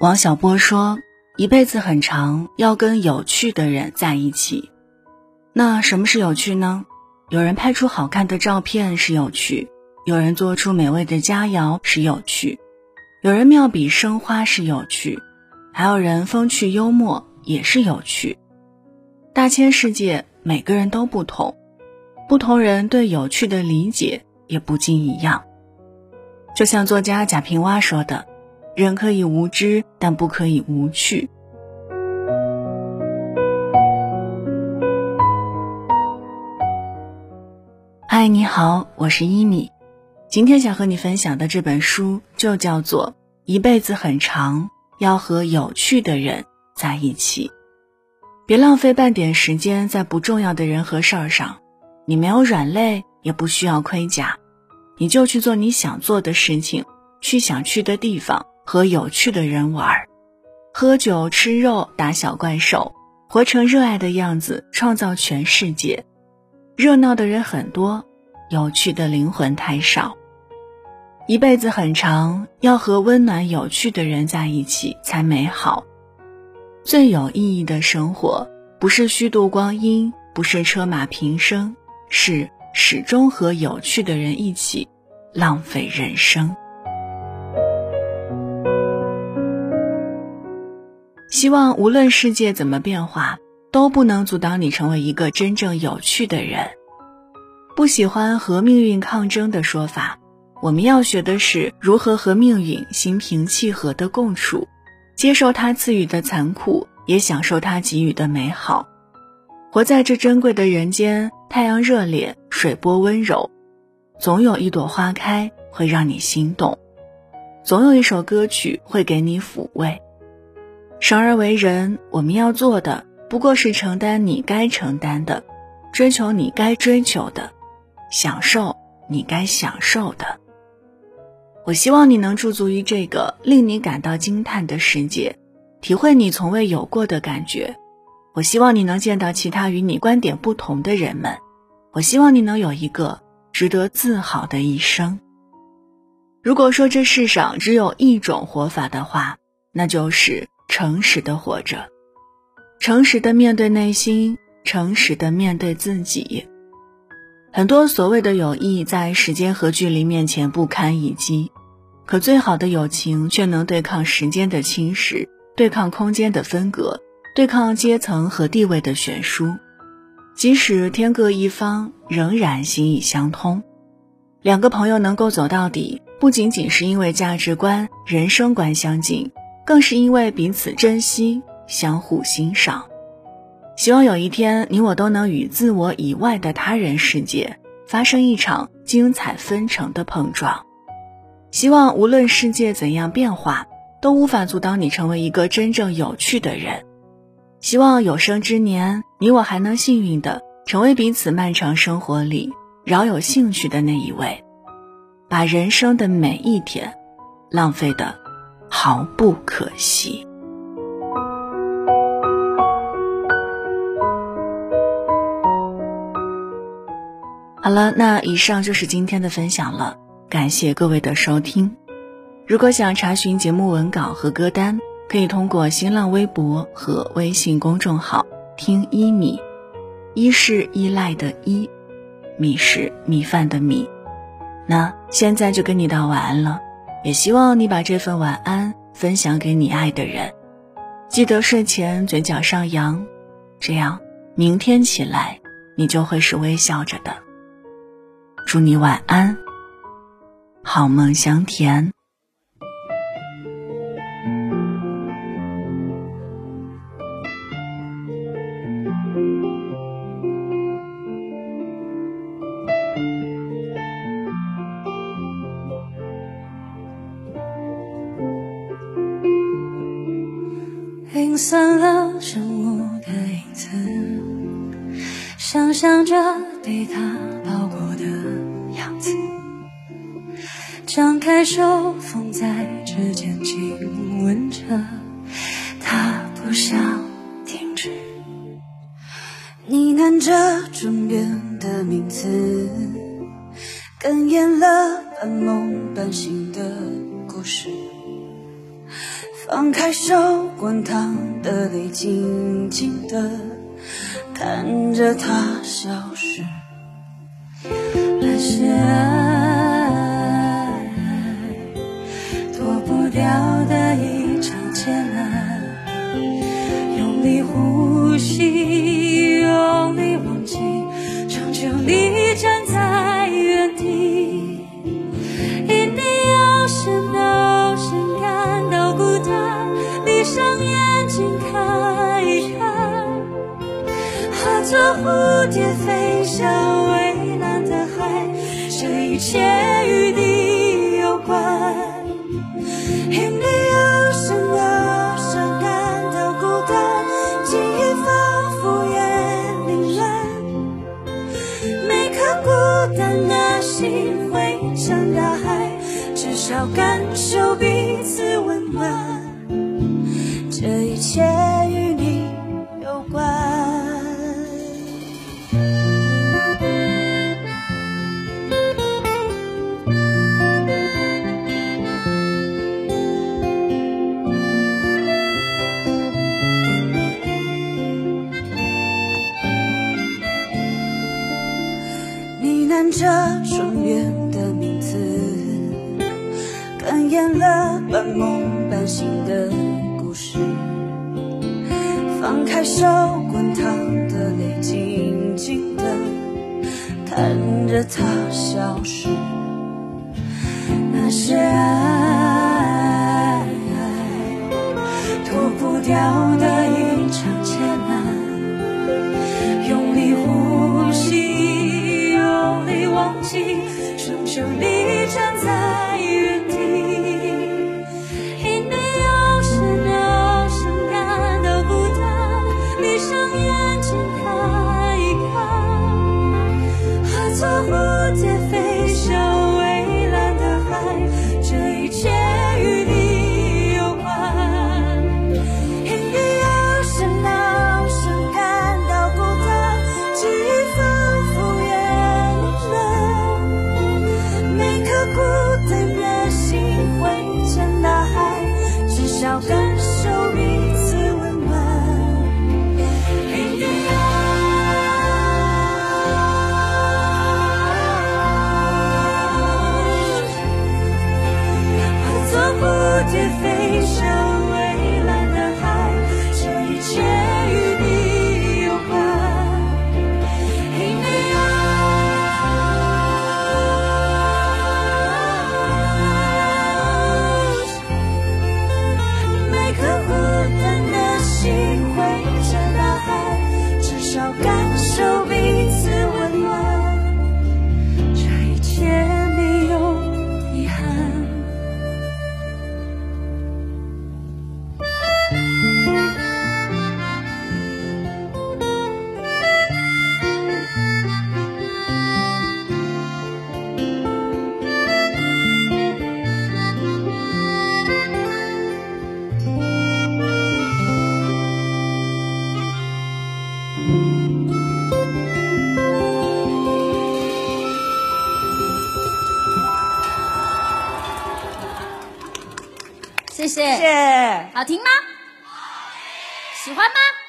王小波说：“一辈子很长，要跟有趣的人在一起。那什么是有趣呢？有人拍出好看的照片是有趣，有人做出美味的佳肴是有趣，有人妙笔生花是有趣，还有人风趣幽默也是有趣。大千世界，每个人都不同，不同人对有趣的理解也不尽一样。就像作家贾平凹说的。”人可以无知，但不可以无趣。嗨，你好，我是伊米。今天想和你分享的这本书就叫做《一辈子很长，要和有趣的人在一起》。别浪费半点时间在不重要的人和事儿上。你没有软肋，也不需要盔甲，你就去做你想做的事情，去想去的地方。和有趣的人玩，喝酒吃肉打小怪兽，活成热爱的样子，创造全世界。热闹的人很多，有趣的灵魂太少。一辈子很长，要和温暖有趣的人在一起才美好。最有意义的生活，不是虚度光阴，不是车马平生，是始终和有趣的人一起，浪费人生。希望无论世界怎么变化，都不能阻挡你成为一个真正有趣的人。不喜欢和命运抗争的说法，我们要学的是如何和命运心平气和的共处，接受它赐予的残酷，也享受它给予的美好。活在这珍贵的人间，太阳热烈，水波温柔，总有一朵花开会让你心动，总有一首歌曲会给你抚慰。生而为人，我们要做的不过是承担你该承担的，追求你该追求的，享受你该享受的。我希望你能驻足于这个令你感到惊叹的世界，体会你从未有过的感觉。我希望你能见到其他与你观点不同的人们。我希望你能有一个值得自豪的一生。如果说这世上只有一种活法的话，那就是。诚实的活着，诚实的面对内心，诚实的面对自己。很多所谓的友谊，在时间和距离面前不堪一击，可最好的友情却能对抗时间的侵蚀，对抗空间的分隔，对抗阶层和地位的悬殊。即使天各一方，仍然心意相通。两个朋友能够走到底，不仅仅是因为价值观、人生观相近。更是因为彼此珍惜，相互欣赏。希望有一天，你我都能与自我以外的他人世界发生一场精彩纷呈的碰撞。希望无论世界怎样变化，都无法阻挡你成为一个真正有趣的人。希望有生之年，你我还能幸运的成为彼此漫长生活里饶有兴趣的那一位，把人生的每一天浪费的。毫不可惜。好了，那以上就是今天的分享了，感谢各位的收听。如果想查询节目文稿和歌单，可以通过新浪微博和微信公众号“听一米”，一是依赖的依，米是米饭的米。那现在就跟你道晚安了。也希望你把这份晚安分享给你爱的人，记得睡前嘴角上扬，这样明天起来你就会是微笑着的。祝你晚安，好梦香甜。零散了生物的影子，想象着被它包裹的样子，张开手放在指尖亲吻着，它不想停止。呢喃着枕边的名字，哽咽了半梦半醒的故事。放开手，滚烫的泪，静静的看着它消失。那些爱，脱不掉的一场煎熬，用力呼吸，用力忘记，终究你上眼睛看一看，化作蝴蝶飞向蔚蓝的海，这一切与你有关。着庄园的名字，感演了半梦半醒的故事。放开手，滚烫的泪，静静的看着它消失。那些爱，脱不掉的力忘记，蝴谢谢，谢谢。好听吗？喜欢吗？